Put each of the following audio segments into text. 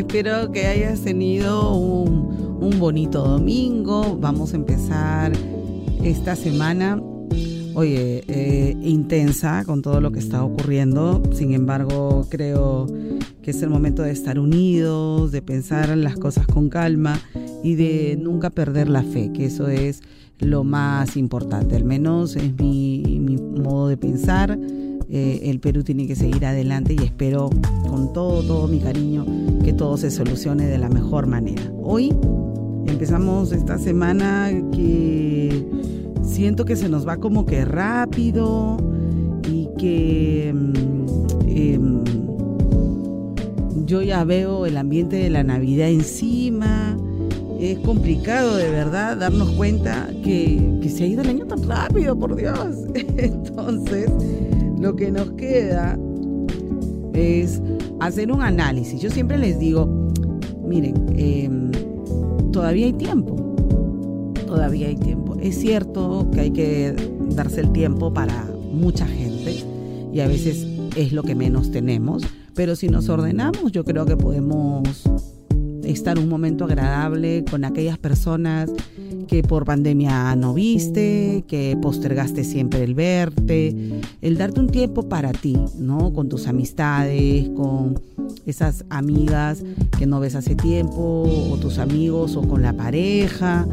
Espero que hayas tenido un, bonito domingo. Vamos a empezar esta semana, oye, eh, intensa con todo lo que está ocurriendo. Sin embargo, creo que es el momento de estar unidos, de pensar las cosas con calma y de nunca perder la fe, que eso es lo más importante. Al menos es mi, mi modo de pensar. Eh, el Perú tiene que seguir adelante y espero con todo, todo mi cariño que todo se solucione de la mejor manera. Hoy empezamos esta semana que siento que se nos va como que rápido y que mm, em, yo ya veo el ambiente de la Navidad encima. Es complicado de verdad darnos cuenta que, que se ha ido el año tan rápido, por Dios. Entonces, lo que nos queda es hacer un análisis. Yo siempre les digo, miren, eh, todavía hay tiempo, todavía hay tiempo. Es cierto que hay que darse el tiempo para mucha gente y a veces es lo que menos tenemos, pero si nos ordenamos yo creo que podemos estar un momento agradable con aquellas personas que por pandemia no viste, que postergaste siempre el verte, el darte un tiempo para ti, ¿no? Con tus amistades, con esas amigas que no ves hace tiempo, o tus amigos, o con la pareja.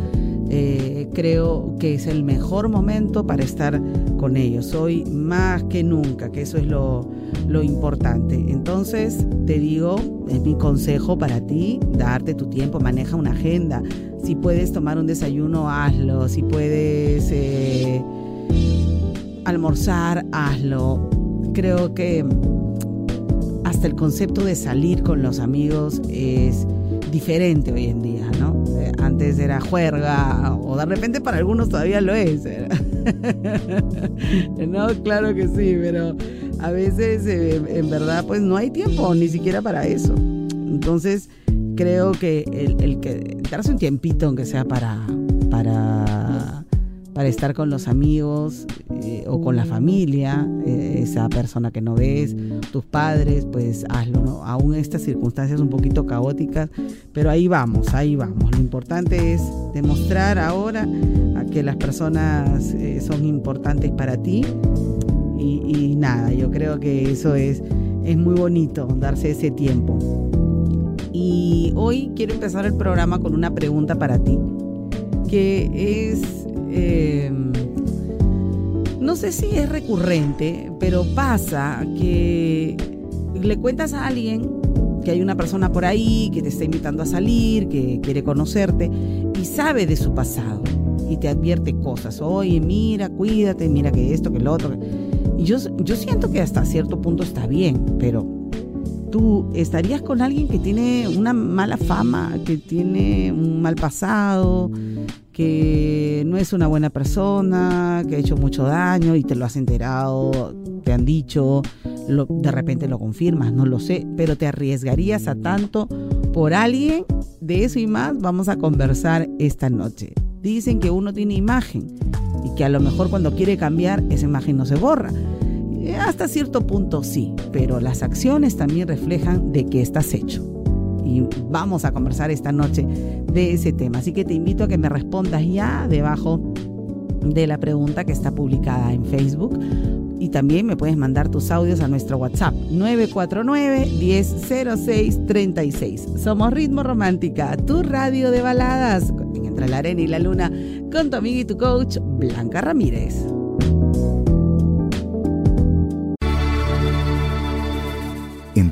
Eh, creo que es el mejor momento para estar con ellos, hoy más que nunca, que eso es lo, lo importante. Entonces, te digo, es mi consejo para ti, darte tu tiempo, maneja una agenda. Si puedes tomar un desayuno, hazlo. Si puedes eh, almorzar, hazlo. Creo que hasta el concepto de salir con los amigos es diferente hoy en día, ¿no? Eh, Antes era juerga, o de repente para algunos todavía lo es. ¿eh? no, claro que sí, pero a veces en verdad pues no hay tiempo ni siquiera para eso. Entonces creo que el, el que darse un tiempito aunque sea para para para estar con los amigos eh, o con la familia, eh, esa persona que no ves, tus padres, pues hazlo, ¿no? Aún estas circunstancias un poquito caóticas, pero ahí vamos, ahí vamos. Lo importante es demostrar ahora a que las personas eh, son importantes para ti y, y nada, yo creo que eso es, es muy bonito, darse ese tiempo. Y hoy quiero empezar el programa con una pregunta para ti, que es, eh, no sé si es recurrente, pero pasa que le cuentas a alguien que hay una persona por ahí que te está invitando a salir, que quiere conocerte y sabe de su pasado y te advierte cosas. Oye, mira, cuídate, mira que esto, que lo otro. Y yo, yo siento que hasta cierto punto está bien, pero tú estarías con alguien que tiene una mala fama, que tiene un mal pasado, que no es una buena persona, que ha hecho mucho daño y te lo has enterado, te han dicho, lo, de repente lo confirmas, no lo sé, pero te arriesgarías a tanto por alguien. De eso y más vamos a conversar esta noche. dicen que uno tiene imagen y que a lo mejor cuando quiere cambiar esa imagen no se borra. Eh, hasta cierto punto sí, pero las acciones también reflejan de qué estás hecho. Y vamos a conversar esta noche de ese tema. Así que te invito a que me respondas ya debajo de la pregunta que está publicada en Facebook y también me puedes mandar tus audios a nuestro WhatsApp 949-1006-36. Somos Ritmo Romántica, tu radio de baladas, entre la arena y la luna, con tu amiga y tu coach, Blanca Ramírez.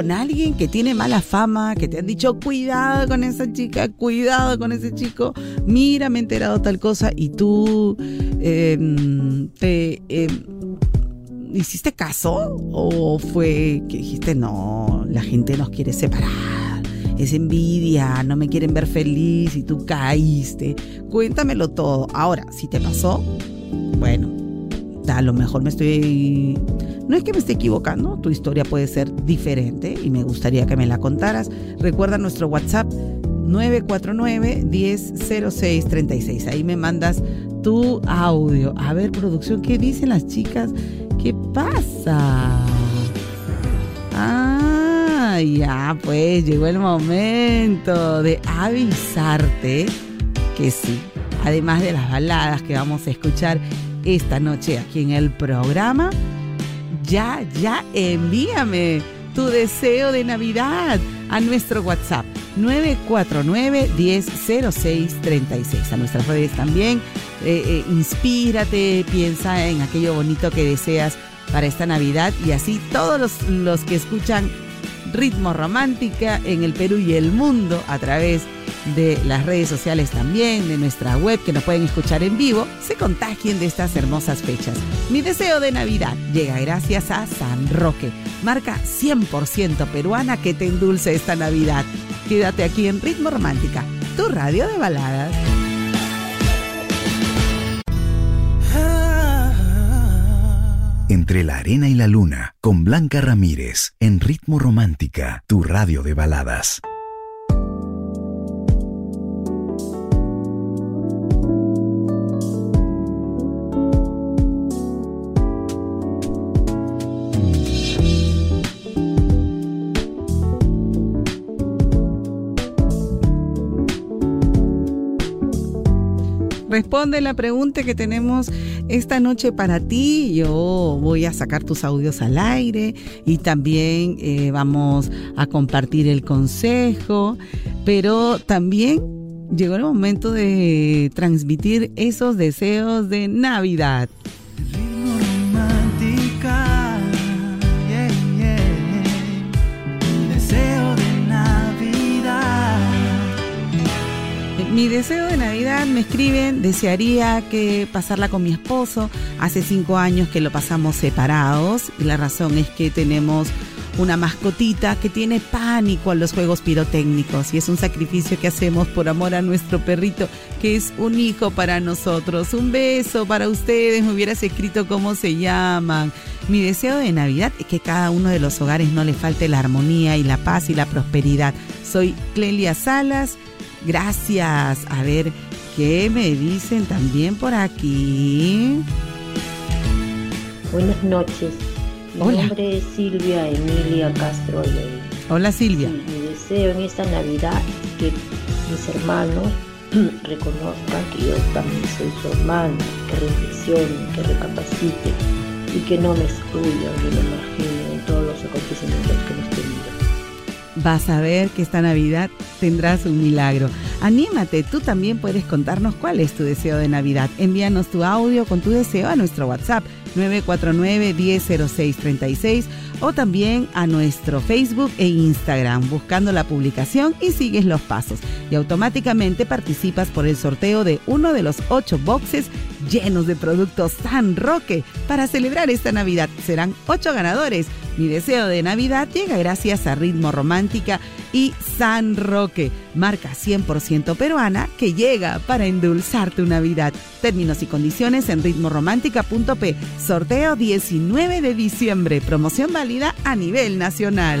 Con alguien que tiene mala fama, que te han dicho cuidado con esa chica, cuidado con ese chico, mira, me he enterado tal cosa y tú em, te em, hiciste caso o fue que dijiste no, la gente nos quiere separar, es envidia, no me quieren ver feliz y tú caíste. Cuéntamelo todo. Ahora, si te pasó, bueno, a lo mejor me estoy no es que me esté equivocando, tu historia puede ser diferente y me gustaría que me la contaras. Recuerda nuestro WhatsApp 949-100636. Ahí me mandas tu audio. A ver, producción, ¿qué dicen las chicas? ¿Qué pasa? Ah, ya, pues llegó el momento de avisarte que sí, además de las baladas que vamos a escuchar esta noche aquí en el programa, ya, ya envíame tu deseo de Navidad a nuestro WhatsApp 949-100636. A nuestras redes también. Eh, eh, inspírate, piensa en aquello bonito que deseas para esta Navidad y así todos los, los que escuchan Ritmo Romántica en el Perú y el mundo a través de de las redes sociales también, de nuestra web que nos pueden escuchar en vivo, se contagien de estas hermosas fechas. Mi deseo de Navidad llega gracias a San Roque, marca 100% peruana que te endulce esta Navidad. Quédate aquí en Ritmo Romántica, tu radio de baladas. Entre la arena y la luna, con Blanca Ramírez, en Ritmo Romántica, tu radio de baladas. Responde la pregunta que tenemos esta noche para ti. Yo voy a sacar tus audios al aire y también eh, vamos a compartir el consejo, pero también llegó el momento de transmitir esos deseos de Navidad. Mi deseo de Navidad, me escriben, desearía que pasarla con mi esposo. Hace cinco años que lo pasamos separados y la razón es que tenemos una mascotita que tiene pánico a los juegos pirotécnicos y es un sacrificio que hacemos por amor a nuestro perrito que es un hijo para nosotros. Un beso para ustedes, me hubieras escrito cómo se llaman. Mi deseo de Navidad es que cada uno de los hogares no le falte la armonía y la paz y la prosperidad. Soy Clelia Salas Gracias. A ver, ¿qué me dicen también por aquí? Buenas noches. Mi nombre es Silvia Emilia Castro. Hola Silvia. mi deseo en esta Navidad que mis hermanos reconozcan que yo también soy su hermano, que reflexionen, que recapaciten y que no me excluyan ni me marginen en todos los acontecimientos que hemos tenido vas a ver que esta Navidad tendrás un milagro. Anímate, tú también puedes contarnos cuál es tu deseo de Navidad. Envíanos tu audio con tu deseo a nuestro WhatsApp 949-100636 o también a nuestro Facebook e Instagram buscando la publicación y sigues los pasos y automáticamente participas por el sorteo de uno de los ocho boxes llenos de productos San Roque para celebrar esta Navidad. Serán ocho ganadores. Mi deseo de Navidad llega gracias a Ritmo Romántica y San Roque, marca 100% peruana que llega para endulzar tu Navidad. Términos y condiciones en ritmoromántica.p. Sorteo 19 de diciembre. Promoción válida a nivel nacional.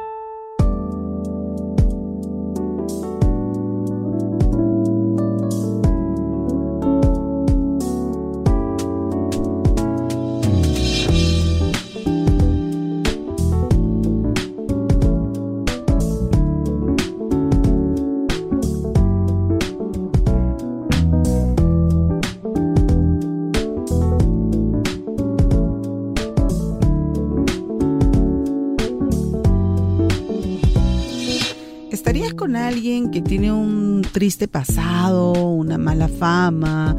Triste pasado, una mala fama,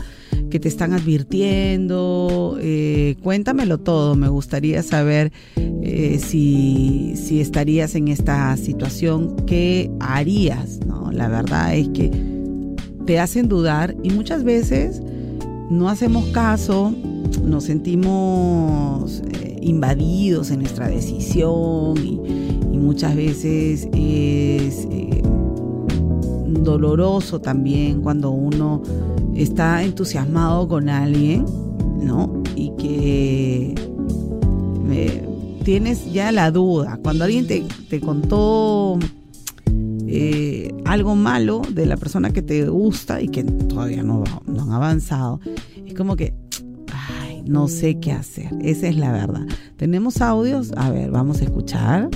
que te están advirtiendo. Eh, cuéntamelo todo, me gustaría saber eh, si, si, estarías en esta situación, qué harías. ¿no? La verdad es que te hacen dudar y muchas veces no hacemos caso, nos sentimos eh, invadidos en nuestra decisión y, y muchas veces es doloroso también cuando uno está entusiasmado con alguien, ¿no? Y que eh, tienes ya la duda. Cuando alguien te, contó eh, algo malo de la persona que te gusta y que todavía no, no han avanzado, es como que, no sé qué hacer. Esa es la verdad. ¿Tenemos audios? A ver, vamos a escuchar.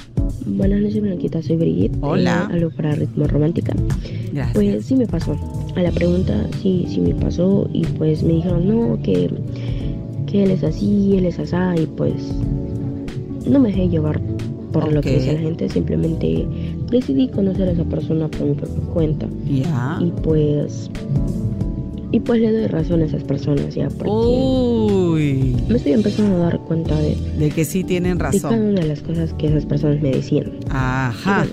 Buenas noches, Blanquita. Soy Brigitte. Hola. Eh, algo para ritmo romántica. Pues sí me pasó. A la pregunta, sí, sí me pasó. Y pues me dijeron, no, que, que él es así, él es asá. Y pues no me dejé llevar por lo que dice la gente. Simplemente decidí conocer a esa persona por mi propia cuenta. Ya. Y pues y pues le doy razón a esas personas ya porque Uy. me estoy empezando a dar cuenta de, de que sí tienen razón. De cada una de las cosas que esas personas me decían. Ajá.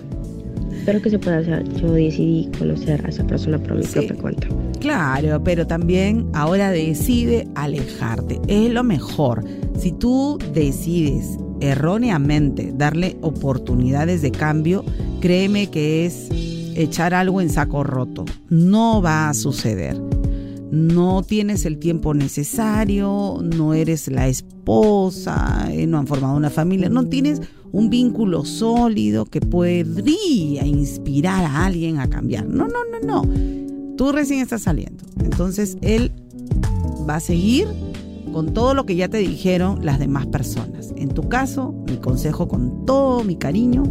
pero que se puede hacer. Yo decidí conocer a esa persona por mi propia cuenta. Claro, pero también ahora decide alejarte. Es lo mejor. Si tú decides erróneamente darle oportunidades de cambio, créeme que es echar algo en saco roto. No va a suceder no tienes el tiempo necesario, no eres la esposa, eh, no han formado una familia, no tienes un vínculo sólido que podría inspirar a alguien a cambiar. No, no, no, no. Tú recién estás saliendo. Entonces él va a seguir con todo lo que ya te dijeron las demás personas. En tu caso, mi consejo con todo mi cariño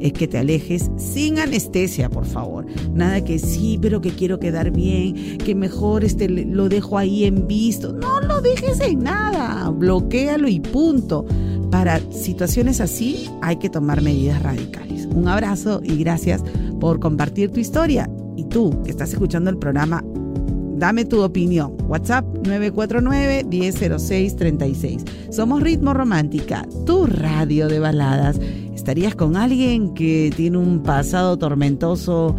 es que te alejes sin anestesia, por favor. Nada que sí, pero que quiero quedar bien, que mejor este, lo dejo ahí en visto. No lo dejes en nada, bloquealo y punto. Para situaciones así hay que tomar medidas radicales. Un abrazo y gracias por compartir tu historia. Y tú que estás escuchando el programa, dame tu opinión. WhatsApp 949-100636. Somos Ritmo Romántica, tu radio de baladas. ¿Estarías con alguien que tiene un pasado tormentoso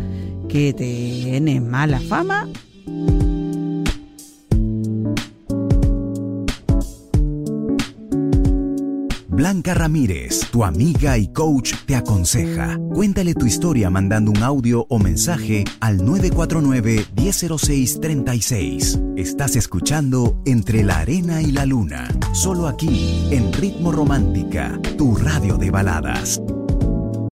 que tiene mala fama? Blanca Ramírez, tu amiga y coach, te aconseja. Cuéntale tu historia mandando un audio o mensaje al 949-100636. Estás escuchando Entre la Arena y la Luna, solo aquí, en Ritmo Romántica, tu radio de baladas.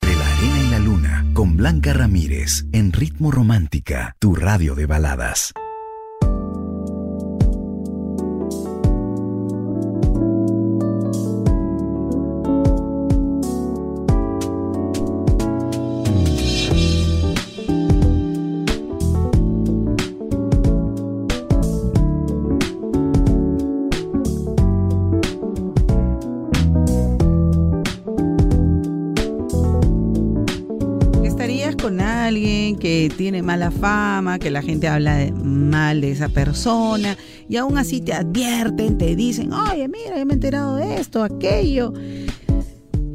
Entre la Arena y la Luna, con Blanca Ramírez, en Ritmo Romántica, tu radio de baladas. Tiene mala fama, que la gente habla mal de esa persona y aún así te advierten, te dicen, oye, mira, yo me he enterado de esto, aquello.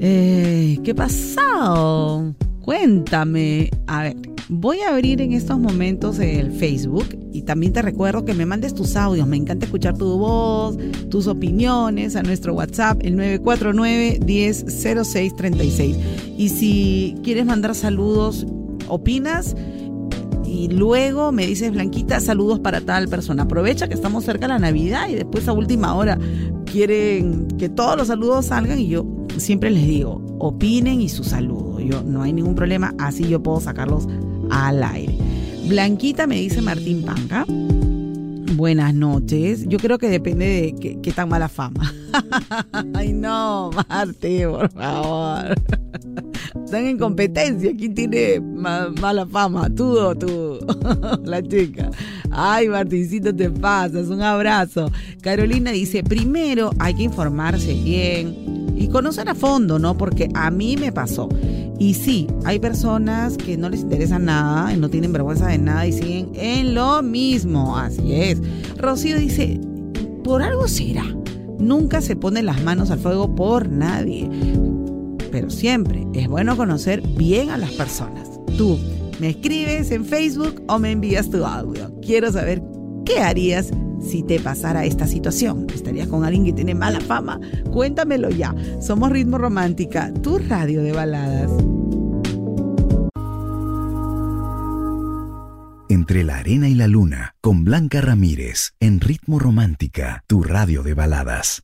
Eh, ¿Qué pasado? Cuéntame. A ver, voy a abrir en estos momentos el Facebook y también te recuerdo que me mandes tus audios. Me encanta escuchar tu voz, tus opiniones a nuestro WhatsApp, el 949-100636. Y si quieres mandar saludos, opinas y luego me dices, Blanquita, saludos para tal persona. Aprovecha que estamos cerca de la Navidad y después a última hora quieren que todos los saludos salgan y yo siempre les digo, opinen y su saludo. Yo no hay ningún problema, así yo puedo sacarlos al aire. Blanquita me dice Martín Panca. Buenas noches. Yo creo que depende de qué, tan mala fama. Ay, no, Martín, por favor. Están en competencia. ¿Quién tiene mala fama? ¿Tú o tú? La chica. Ay, Martincito, te pasas. Un abrazo. Carolina dice: primero hay que informarse bien y conocer a fondo, ¿no? Porque a mí me pasó. Y sí, hay personas que no les interesa nada y no tienen vergüenza de nada y siguen en lo mismo. Así es. Rocío dice, por algo será. Nunca se pone las manos al fuego por nadie. Pero siempre es bueno conocer bien a las personas. Tú me escribes en Facebook o me envías tu audio. Quiero saber qué harías si te pasara esta situación? ¿Estarías con alguien que tiene mala fama? Cuéntamelo ya. Somos Ritmo Romántica, tu radio de baladas. Entre la arena y la luna, con Blanca Ramírez, en Ritmo Romántica, tu radio de baladas.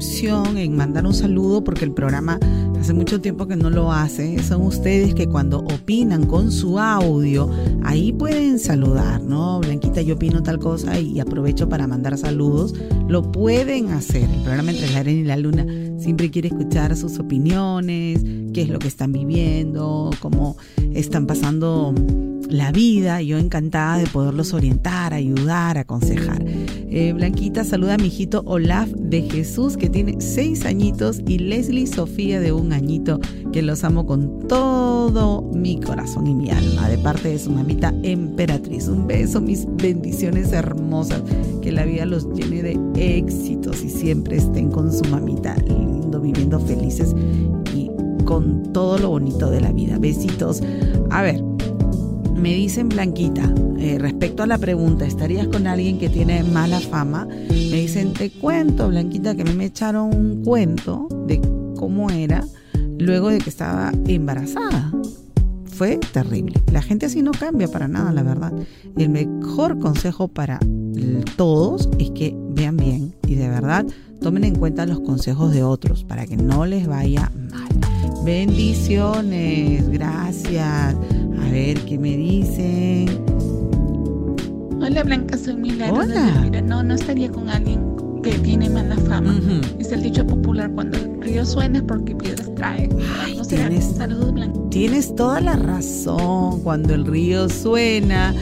En mandar un saludo porque el programa hace mucho tiempo que no lo hace. Son ustedes que cuando opinan con su audio, ahí pueden saludar, ¿no? Blanquita, yo opino tal cosa y aprovecho para mandar saludos. Lo pueden hacer. El programa Entre la Arena y la Luna siempre quiere escuchar sus opiniones, qué es lo que están viviendo, cómo están pasando la vida, yo encantada de poderlos orientar, ayudar, aconsejar. Eh, Blanquita saluda a mi hijito Olaf de Jesús, que tiene seis añitos, y Leslie Sofía de un añito, que los amo con todo mi corazón y mi alma, de parte de su mamita emperatriz. Un beso, mis bendiciones hermosas, que la vida los llene de éxitos y siempre estén con su mamita, lindo, viviendo felices y con todo lo bonito de la vida. Besitos. A ver, me dicen Blanquita, eh, respecto a la pregunta, ¿estarías con alguien que tiene mala fama? Me dicen, te cuento, Blanquita, que me echaron un cuento de cómo era luego de que estaba embarazada. Fue terrible. La gente así no cambia para nada, la verdad. El mejor consejo para todos es que vean bien y de verdad tomen en cuenta los consejos de otros para que no les vaya mal. Bendiciones, gracias. A ver qué me dicen. Hola Blanca, soy Milagro. Hola. no, no estaría con alguien que tiene mala fama. Es el dicho popular, cuando el río suena es porque piedras trae. no tienes, Saludos, Blanca. Tienes toda la razón. Cuando el río suena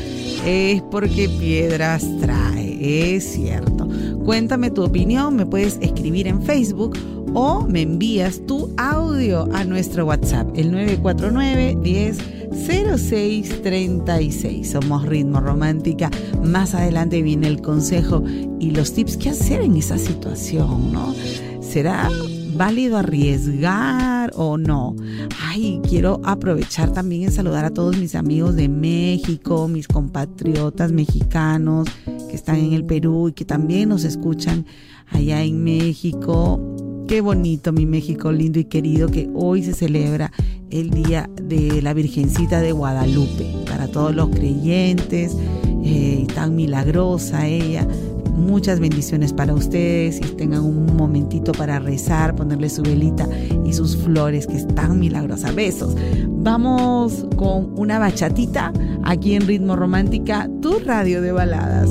es porque piedras trae. Es cierto. Cuéntame tu opinión. Me puedes escribir en Facebook o me envías tu audio a nuestro WhatsApp, el 949 10 0636. Somos Ritmo Romántica. Más adelante viene el consejo y los tips que hacer en esa situación, ¿no? ¿Será válido arriesgar o no? Ay, quiero aprovechar también en saludar a todos mis amigos de México, mis compatriotas mexicanos que están en el Perú y que también nos escuchan allá en México Qué bonito mi México lindo y querido que hoy se celebra el Día de la Virgencita de Guadalupe. Para todos los creyentes, eh, tan milagrosa ella. Muchas bendiciones para ustedes y tengan un momentito para rezar, ponerle su velita y sus flores, que es tan milagrosa. Besos. Vamos con una bachatita aquí en Ritmo Romántica, tu radio de baladas.